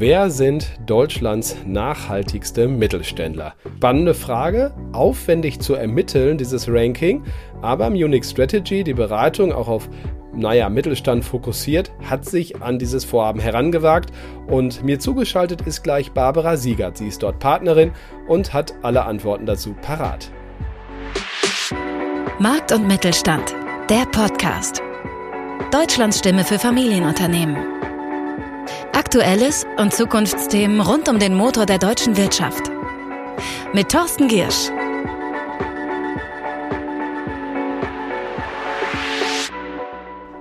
Wer sind Deutschlands nachhaltigste Mittelständler? Spannende Frage, aufwendig zu ermitteln, dieses Ranking. Aber Munich Strategy, die Beratung auch auf naja, Mittelstand fokussiert, hat sich an dieses Vorhaben herangewagt und mir zugeschaltet ist gleich Barbara Siegert. Sie ist dort Partnerin und hat alle Antworten dazu parat. Markt und Mittelstand, der Podcast. Deutschlands Stimme für Familienunternehmen. Aktuelles und Zukunftsthemen rund um den Motor der deutschen Wirtschaft. Mit Thorsten Giersch.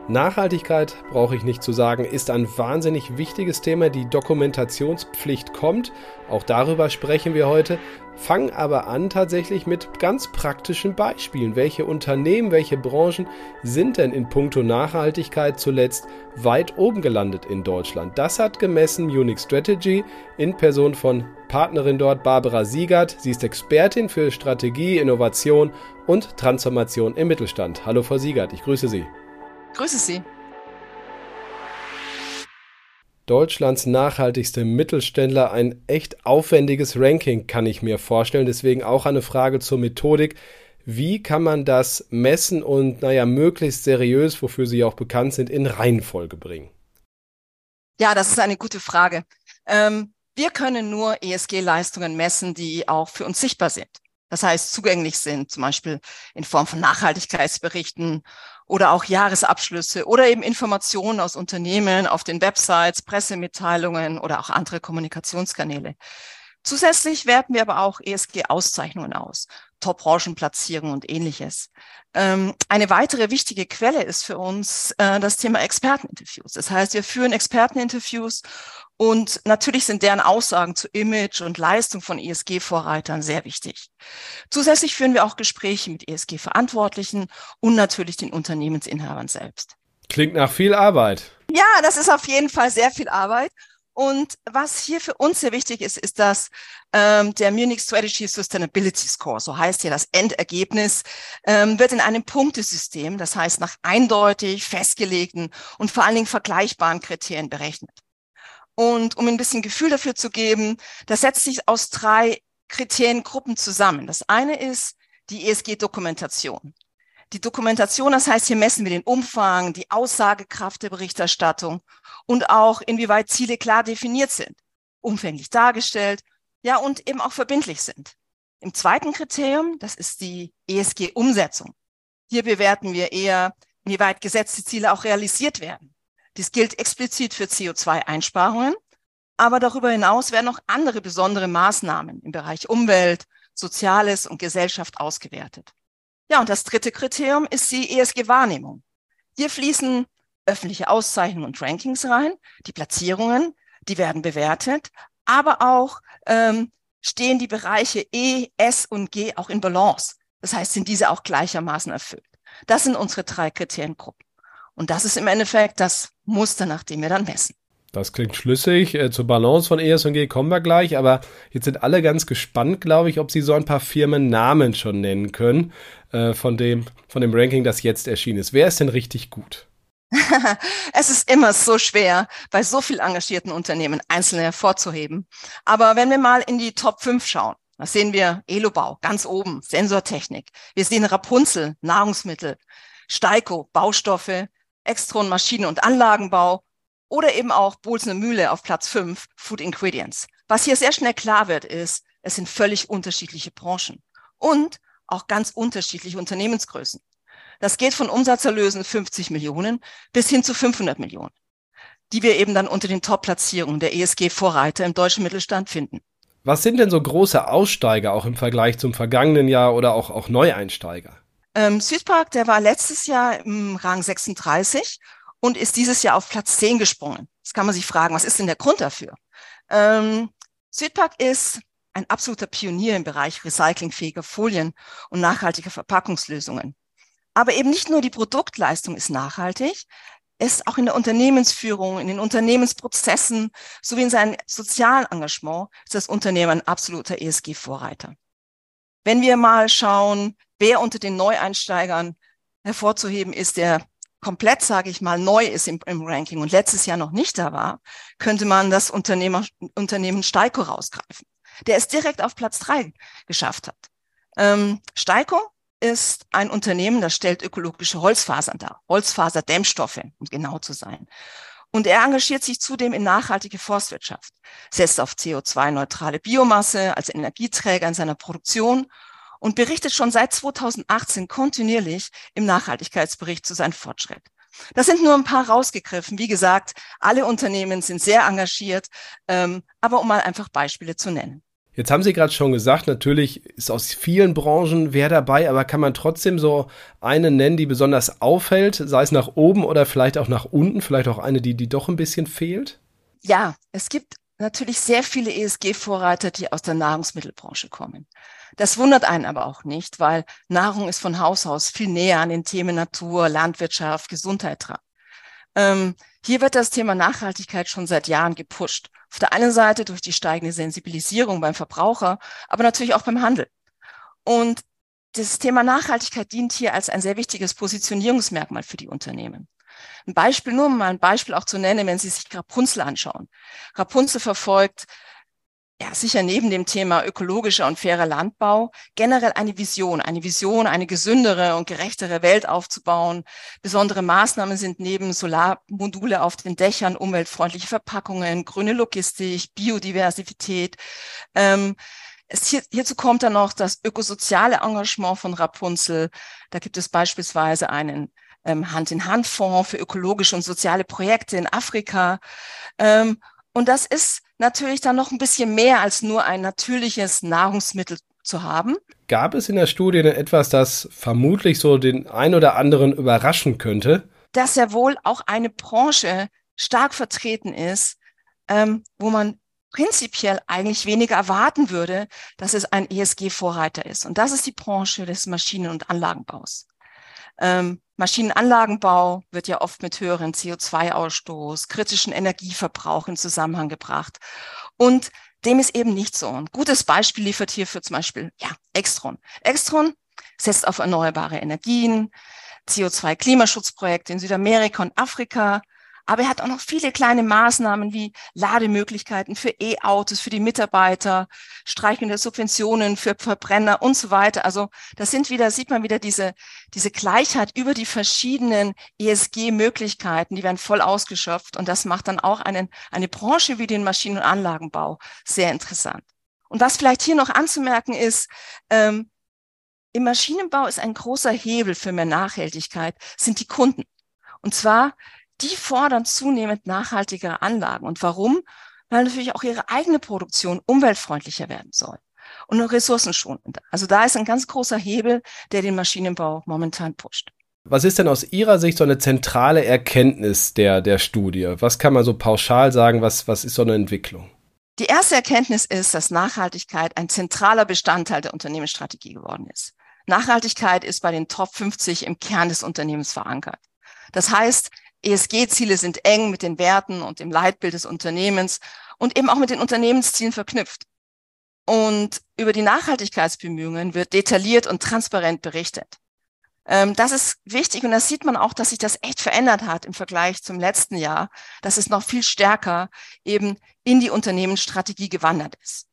Nachhaltigkeit, brauche ich nicht zu sagen, ist ein wahnsinnig wichtiges Thema. Die Dokumentationspflicht kommt. Auch darüber sprechen wir heute. Fangen aber an tatsächlich mit ganz praktischen Beispielen. Welche Unternehmen, welche Branchen sind denn in puncto Nachhaltigkeit zuletzt weit oben gelandet in Deutschland? Das hat gemessen Munich Strategy in Person von Partnerin dort Barbara Siegert. Sie ist Expertin für Strategie, Innovation und Transformation im Mittelstand. Hallo Frau Siegert, ich grüße Sie. Grüße Sie. Deutschlands nachhaltigste Mittelständler, ein echt aufwendiges Ranking, kann ich mir vorstellen. Deswegen auch eine Frage zur Methodik. Wie kann man das messen und, naja, möglichst seriös, wofür Sie auch bekannt sind, in Reihenfolge bringen? Ja, das ist eine gute Frage. Ähm, wir können nur ESG-Leistungen messen, die auch für uns sichtbar sind. Das heißt, zugänglich sind, zum Beispiel in Form von Nachhaltigkeitsberichten oder auch Jahresabschlüsse oder eben Informationen aus Unternehmen auf den Websites, Pressemitteilungen oder auch andere Kommunikationskanäle. Zusätzlich werten wir aber auch ESG-Auszeichnungen aus, Top-Branchenplatzierungen und ähnliches. Ähm, eine weitere wichtige Quelle ist für uns äh, das Thema Experteninterviews. Das heißt, wir führen Experteninterviews und natürlich sind deren Aussagen zu Image und Leistung von ESG-Vorreitern sehr wichtig. Zusätzlich führen wir auch Gespräche mit ESG-Verantwortlichen und natürlich den Unternehmensinhabern selbst. Klingt nach viel Arbeit. Ja, das ist auf jeden Fall sehr viel Arbeit. Und was hier für uns sehr wichtig ist, ist, dass ähm, der Munich Strategy Sustainability Score, so heißt hier das Endergebnis, ähm, wird in einem Punktesystem, das heißt nach eindeutig festgelegten und vor allen Dingen vergleichbaren Kriterien berechnet. Und um ein bisschen Gefühl dafür zu geben, das setzt sich aus drei Kriteriengruppen zusammen. Das eine ist die ESG-Dokumentation. Die Dokumentation, das heißt, hier messen wir den Umfang, die Aussagekraft der Berichterstattung und auch inwieweit Ziele klar definiert sind, umfänglich dargestellt, ja, und eben auch verbindlich sind. Im zweiten Kriterium, das ist die ESG-Umsetzung. Hier bewerten wir eher, inwieweit gesetzte Ziele auch realisiert werden. Dies gilt explizit für CO2-Einsparungen, aber darüber hinaus werden auch andere besondere Maßnahmen im Bereich Umwelt, Soziales und Gesellschaft ausgewertet. Ja, und das dritte Kriterium ist die ESG-Wahrnehmung. Hier fließen öffentliche Auszeichnungen und Rankings rein, die Platzierungen, die werden bewertet, aber auch ähm, stehen die Bereiche E, S und G auch in Balance. Das heißt, sind diese auch gleichermaßen erfüllt. Das sind unsere drei Kriteriengruppen. Und das ist im Endeffekt das Muster, nach dem wir dann messen. Das klingt schlüssig. Äh, zur Balance von ESG kommen wir gleich, aber jetzt sind alle ganz gespannt, glaube ich, ob Sie so ein paar Firmennamen schon nennen können äh, von, dem, von dem Ranking, das jetzt erschienen ist. Wer ist denn richtig gut? es ist immer so schwer, bei so viel engagierten Unternehmen einzelne hervorzuheben. Aber wenn wir mal in die Top 5 schauen, da sehen wir Elobau ganz oben, Sensortechnik. Wir sehen Rapunzel, Nahrungsmittel, Steiko, Baustoffe, Extron Maschinen- und Anlagenbau oder eben auch Bolsene Mühle auf Platz 5, Food Ingredients. Was hier sehr schnell klar wird, ist, es sind völlig unterschiedliche Branchen und auch ganz unterschiedliche Unternehmensgrößen. Das geht von Umsatzerlösen 50 Millionen bis hin zu 500 Millionen, die wir eben dann unter den Top-Platzierungen der ESG-Vorreiter im deutschen Mittelstand finden. Was sind denn so große Aussteiger auch im Vergleich zum vergangenen Jahr oder auch, auch Neueinsteiger? Ähm, Südpark, der war letztes Jahr im Rang 36 und ist dieses Jahr auf Platz 10 gesprungen. Jetzt kann man sich fragen, was ist denn der Grund dafür? Ähm, Südpark ist ein absoluter Pionier im Bereich recyclingfähiger Folien und nachhaltiger Verpackungslösungen. Aber eben nicht nur die Produktleistung ist nachhaltig, es ist auch in der Unternehmensführung, in den Unternehmensprozessen sowie in seinem sozialen Engagement ist das Unternehmen ein absoluter ESG-Vorreiter. Wenn wir mal schauen, wer unter den Neueinsteigern hervorzuheben ist, der komplett, sage ich mal, neu ist im, im, Ranking und letztes Jahr noch nicht da war, könnte man das Unternehmer, Unternehmen Steiko rausgreifen, der es direkt auf Platz drei geschafft hat. Ähm, Steiko ist ein Unternehmen, das stellt ökologische Holzfasern dar, Holzfaserdämmstoffe, um genau zu sein. Und er engagiert sich zudem in nachhaltige Forstwirtschaft, setzt auf CO2-neutrale Biomasse als Energieträger in seiner Produktion und berichtet schon seit 2018 kontinuierlich im Nachhaltigkeitsbericht zu seinem Fortschritt. Das sind nur ein paar rausgegriffen. Wie gesagt, alle Unternehmen sind sehr engagiert, ähm, aber um mal einfach Beispiele zu nennen. Jetzt haben Sie gerade schon gesagt, natürlich ist aus vielen Branchen wer dabei, aber kann man trotzdem so eine nennen, die besonders auffällt, sei es nach oben oder vielleicht auch nach unten, vielleicht auch eine, die, die doch ein bisschen fehlt? Ja, es gibt natürlich sehr viele ESG-Vorreiter, die aus der Nahrungsmittelbranche kommen. Das wundert einen aber auch nicht, weil Nahrung ist von Haus aus viel näher an den Themen Natur, Landwirtschaft, Gesundheit dran. Ähm, hier wird das Thema Nachhaltigkeit schon seit Jahren gepusht. Auf der einen Seite durch die steigende Sensibilisierung beim Verbraucher, aber natürlich auch beim Handel. Und das Thema Nachhaltigkeit dient hier als ein sehr wichtiges Positionierungsmerkmal für die Unternehmen. Ein Beispiel, nur um mal ein Beispiel auch zu nennen, wenn Sie sich Rapunzel anschauen. Rapunzel verfolgt ja, sicher neben dem Thema ökologischer und fairer Landbau generell eine Vision, eine Vision, eine gesündere und gerechtere Welt aufzubauen. Besondere Maßnahmen sind neben Solarmodule auf den Dächern, umweltfreundliche Verpackungen, grüne Logistik, Biodiversität. Ähm, hier, hierzu kommt dann noch das ökosoziale Engagement von Rapunzel. Da gibt es beispielsweise einen ähm, Hand-in-Hand-Fonds für ökologische und soziale Projekte in Afrika. Ähm, und das ist natürlich dann noch ein bisschen mehr als nur ein natürliches Nahrungsmittel zu haben. Gab es in der Studie denn etwas, das vermutlich so den ein oder anderen überraschen könnte? Dass ja wohl auch eine Branche stark vertreten ist, ähm, wo man prinzipiell eigentlich weniger erwarten würde, dass es ein ESG-Vorreiter ist. Und das ist die Branche des Maschinen- und Anlagenbaus. Ähm, Maschinenanlagenbau wird ja oft mit höheren CO2-Ausstoß, kritischen Energieverbrauch in Zusammenhang gebracht. Und dem ist eben nicht so. Ein gutes Beispiel liefert hierfür zum Beispiel, ja, Extron. Extron setzt auf erneuerbare Energien, CO2-Klimaschutzprojekte in Südamerika und Afrika, aber er hat auch noch viele kleine Maßnahmen wie Lademöglichkeiten für E-Autos, für die Mitarbeiter, Streichung der Subventionen für Verbrenner und so weiter. Also das sind wieder, sieht man wieder diese, diese Gleichheit über die verschiedenen ESG-Möglichkeiten, die werden voll ausgeschöpft. Und das macht dann auch einen, eine Branche wie den Maschinen- und Anlagenbau sehr interessant. Und was vielleicht hier noch anzumerken ist, ähm, im Maschinenbau ist ein großer Hebel für mehr Nachhaltigkeit, sind die Kunden. Und zwar die fordern zunehmend nachhaltigere Anlagen. Und warum? Weil natürlich auch ihre eigene Produktion umweltfreundlicher werden soll und ressourcenschonender. Also da ist ein ganz großer Hebel, der den Maschinenbau momentan pusht. Was ist denn aus Ihrer Sicht so eine zentrale Erkenntnis der, der Studie? Was kann man so pauschal sagen? Was, was ist so eine Entwicklung? Die erste Erkenntnis ist, dass Nachhaltigkeit ein zentraler Bestandteil der Unternehmensstrategie geworden ist. Nachhaltigkeit ist bei den Top 50 im Kern des Unternehmens verankert. Das heißt, ESG-Ziele sind eng mit den Werten und dem Leitbild des Unternehmens und eben auch mit den Unternehmenszielen verknüpft. Und über die Nachhaltigkeitsbemühungen wird detailliert und transparent berichtet. Ähm, das ist wichtig und da sieht man auch, dass sich das echt verändert hat im Vergleich zum letzten Jahr, dass es noch viel stärker eben in die Unternehmensstrategie gewandert ist.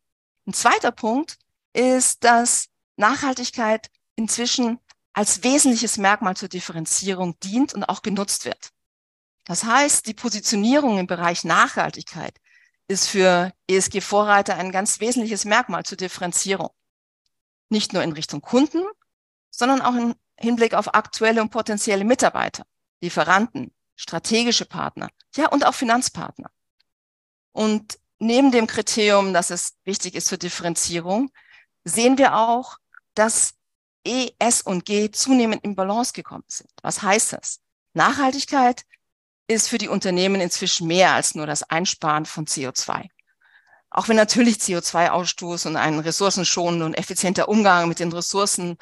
Ein zweiter Punkt ist, dass Nachhaltigkeit inzwischen als wesentliches Merkmal zur Differenzierung dient und auch genutzt wird. Das heißt, die Positionierung im Bereich Nachhaltigkeit ist für ESG-Vorreiter ein ganz wesentliches Merkmal zur Differenzierung. Nicht nur in Richtung Kunden, sondern auch im Hinblick auf aktuelle und potenzielle Mitarbeiter, Lieferanten, strategische Partner, ja, und auch Finanzpartner. Und neben dem Kriterium, dass es wichtig ist zur Differenzierung, sehen wir auch, dass E, S und G zunehmend in Balance gekommen sind. Was heißt das? Nachhaltigkeit ist für die Unternehmen inzwischen mehr als nur das Einsparen von CO2. Auch wenn natürlich CO2-Ausstoß und ein ressourcenschonender und effizienter Umgang mit den Ressourcen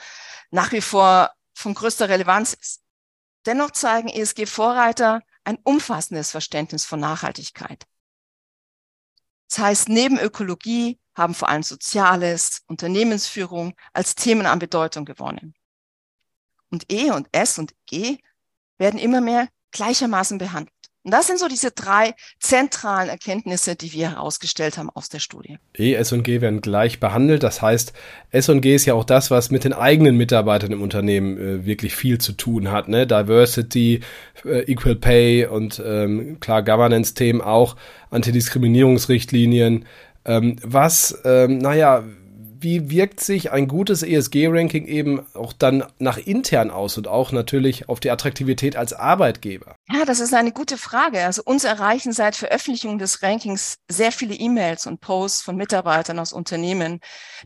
nach wie vor von größter Relevanz ist. Dennoch zeigen ESG-Vorreiter ein umfassendes Verständnis von Nachhaltigkeit. Das heißt, neben Ökologie haben vor allem Soziales, Unternehmensführung als Themen an Bedeutung gewonnen. Und E und S und G werden immer mehr gleichermaßen behandelt. Und das sind so diese drei zentralen Erkenntnisse, die wir herausgestellt haben aus der Studie. E, S und G werden gleich behandelt. Das heißt, S und G ist ja auch das, was mit den eigenen Mitarbeitern im Unternehmen äh, wirklich viel zu tun hat. Ne? Diversity, äh, Equal Pay und ähm, klar Governance-Themen auch, Antidiskriminierungsrichtlinien. Ähm, was, ähm, naja, wie wirkt sich ein gutes ESG-Ranking eben auch dann nach intern aus und auch natürlich auf die Attraktivität als Arbeitgeber? Ja, das ist eine gute Frage. Also uns erreichen seit Veröffentlichung des Rankings sehr viele E-Mails und Posts von Mitarbeitern aus Unternehmen,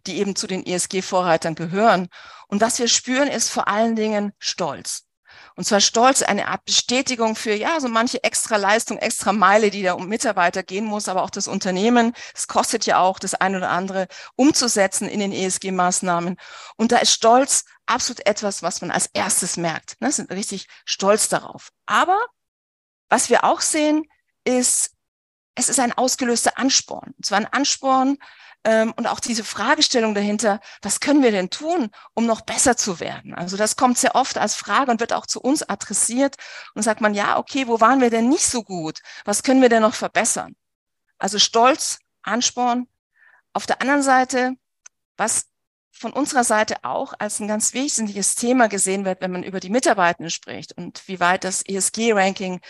die eben zu den ESG-Vorreitern gehören. Und was wir spüren, ist vor allen Dingen Stolz. Und zwar Stolz, eine Art Bestätigung für, ja, so manche extra Leistung, extra Meile, die da um Mitarbeiter gehen muss, aber auch das Unternehmen. Es kostet ja auch das ein oder andere umzusetzen in den ESG-Maßnahmen. Und da ist Stolz absolut etwas, was man als erstes merkt. Ne? Sind richtig stolz darauf. Aber was wir auch sehen, ist, es ist ein ausgelöster Ansporn. Und zwar ein Ansporn, ähm, und auch diese Fragestellung dahinter, was können wir denn tun, um noch besser zu werden? Also das kommt sehr oft als Frage und wird auch zu uns adressiert und sagt man, ja, okay, wo waren wir denn nicht so gut? Was können wir denn noch verbessern? Also Stolz, Ansporn. Auf der anderen Seite, was von unserer Seite auch als ein ganz wesentliches Thema gesehen wird, wenn man über die Mitarbeitenden spricht und wie weit das ESG-Ranking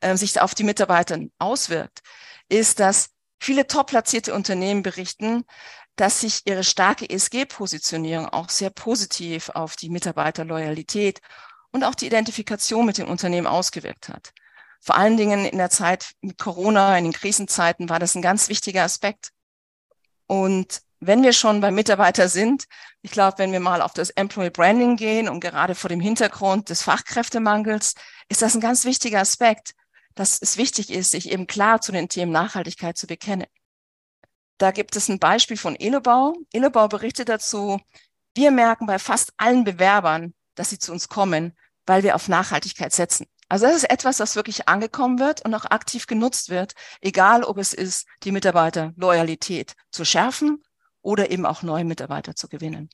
äh, sich auf die Mitarbeiter auswirkt, ist, dass Viele top platzierte Unternehmen berichten, dass sich ihre starke ESG-Positionierung auch sehr positiv auf die Mitarbeiterloyalität und auch die Identifikation mit dem Unternehmen ausgewirkt hat. Vor allen Dingen in der Zeit mit Corona, in den Krisenzeiten war das ein ganz wichtiger Aspekt. Und wenn wir schon bei Mitarbeiter sind, ich glaube, wenn wir mal auf das Employee Branding gehen und gerade vor dem Hintergrund des Fachkräftemangels, ist das ein ganz wichtiger Aspekt, dass es wichtig ist, sich eben klar zu den Themen Nachhaltigkeit zu bekennen. Da gibt es ein Beispiel von Elobau. Elobau berichtet dazu, wir merken bei fast allen Bewerbern, dass sie zu uns kommen, weil wir auf Nachhaltigkeit setzen. Also das ist etwas, was wirklich angekommen wird und auch aktiv genutzt wird, egal ob es ist, die Mitarbeiterloyalität zu schärfen oder eben auch neue Mitarbeiter zu gewinnen.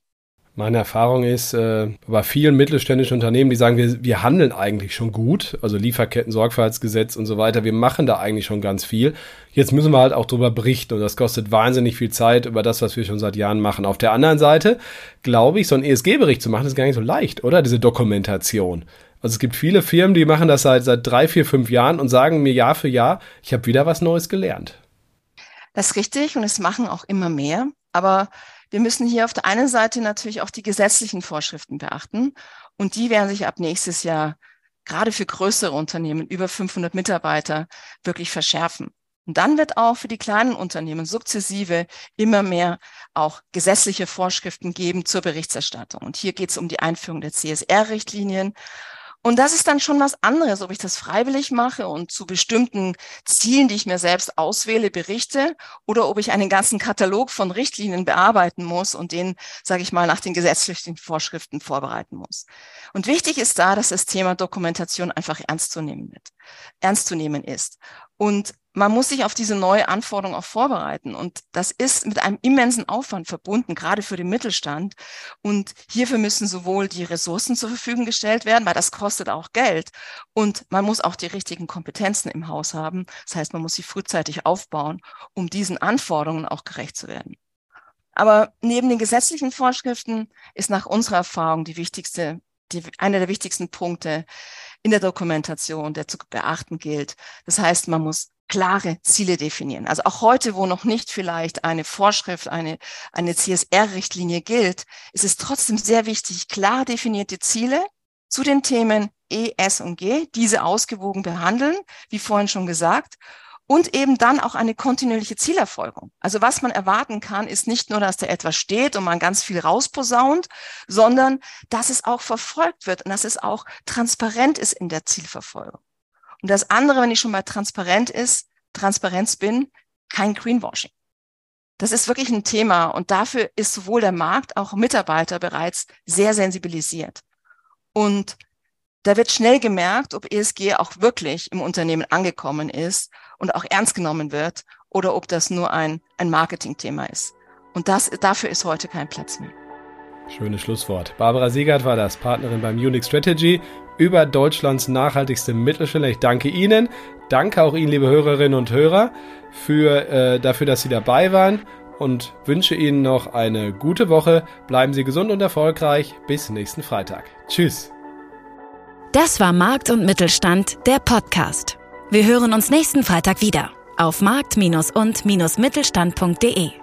Meine Erfahrung ist, äh, bei vielen mittelständischen Unternehmen, die sagen, wir, wir handeln eigentlich schon gut, also Lieferketten, Sorgfaltsgesetz und so weiter, wir machen da eigentlich schon ganz viel. Jetzt müssen wir halt auch drüber berichten und das kostet wahnsinnig viel Zeit über das, was wir schon seit Jahren machen. Auf der anderen Seite, glaube ich, so einen ESG-Bericht zu machen, ist gar nicht so leicht, oder? Diese Dokumentation. Also es gibt viele Firmen, die machen das seit, seit drei, vier, fünf Jahren und sagen mir Jahr für Jahr, ich habe wieder was Neues gelernt. Das ist richtig und es machen auch immer mehr. Aber wir müssen hier auf der einen Seite natürlich auch die gesetzlichen Vorschriften beachten und die werden sich ab nächstes Jahr gerade für größere Unternehmen über 500 Mitarbeiter wirklich verschärfen. Und dann wird auch für die kleinen Unternehmen sukzessive immer mehr auch gesetzliche Vorschriften geben zur Berichterstattung. Und hier geht es um die Einführung der CSR-Richtlinien und das ist dann schon was anderes, ob ich das freiwillig mache und zu bestimmten Zielen, die ich mir selbst auswähle, berichte oder ob ich einen ganzen Katalog von Richtlinien bearbeiten muss und den, sage ich mal, nach den gesetzlichen Vorschriften vorbereiten muss. Und wichtig ist da, dass das Thema Dokumentation einfach ernst zu nehmen wird, ernst zu nehmen ist. Und man muss sich auf diese neue Anforderung auch vorbereiten. Und das ist mit einem immensen Aufwand verbunden, gerade für den Mittelstand. Und hierfür müssen sowohl die Ressourcen zur Verfügung gestellt werden, weil das kostet auch Geld. Und man muss auch die richtigen Kompetenzen im Haus haben. Das heißt, man muss sie frühzeitig aufbauen, um diesen Anforderungen auch gerecht zu werden. Aber neben den gesetzlichen Vorschriften ist nach unserer Erfahrung die wichtigste, die, einer der wichtigsten Punkte in der Dokumentation, der zu beachten gilt. Das heißt, man muss klare Ziele definieren. Also auch heute, wo noch nicht vielleicht eine Vorschrift, eine, eine CSR-Richtlinie gilt, ist es trotzdem sehr wichtig, klar definierte Ziele zu den Themen E, S und G, diese ausgewogen behandeln, wie vorhin schon gesagt, und eben dann auch eine kontinuierliche Zielerfolgung. Also was man erwarten kann, ist nicht nur, dass da etwas steht und man ganz viel rausposaunt, sondern dass es auch verfolgt wird und dass es auch transparent ist in der Zielverfolgung. Und das andere, wenn ich schon mal transparent ist, Transparenz bin, kein Greenwashing. Das ist wirklich ein Thema und dafür ist sowohl der Markt, auch Mitarbeiter bereits sehr sensibilisiert. Und da wird schnell gemerkt, ob ESG auch wirklich im Unternehmen angekommen ist und auch ernst genommen wird oder ob das nur ein, ein Marketingthema ist. Und das, dafür ist heute kein Platz mehr. Schönes Schlusswort. Barbara Siegert war das, Partnerin beim Unix Strategy über Deutschlands nachhaltigste Mittelstelle. Ich danke Ihnen. Danke auch Ihnen, liebe Hörerinnen und Hörer, für, äh, dafür, dass Sie dabei waren und wünsche Ihnen noch eine gute Woche. Bleiben Sie gesund und erfolgreich. Bis nächsten Freitag. Tschüss. Das war Markt und Mittelstand, der Podcast. Wir hören uns nächsten Freitag wieder auf markt- und-mittelstand.de.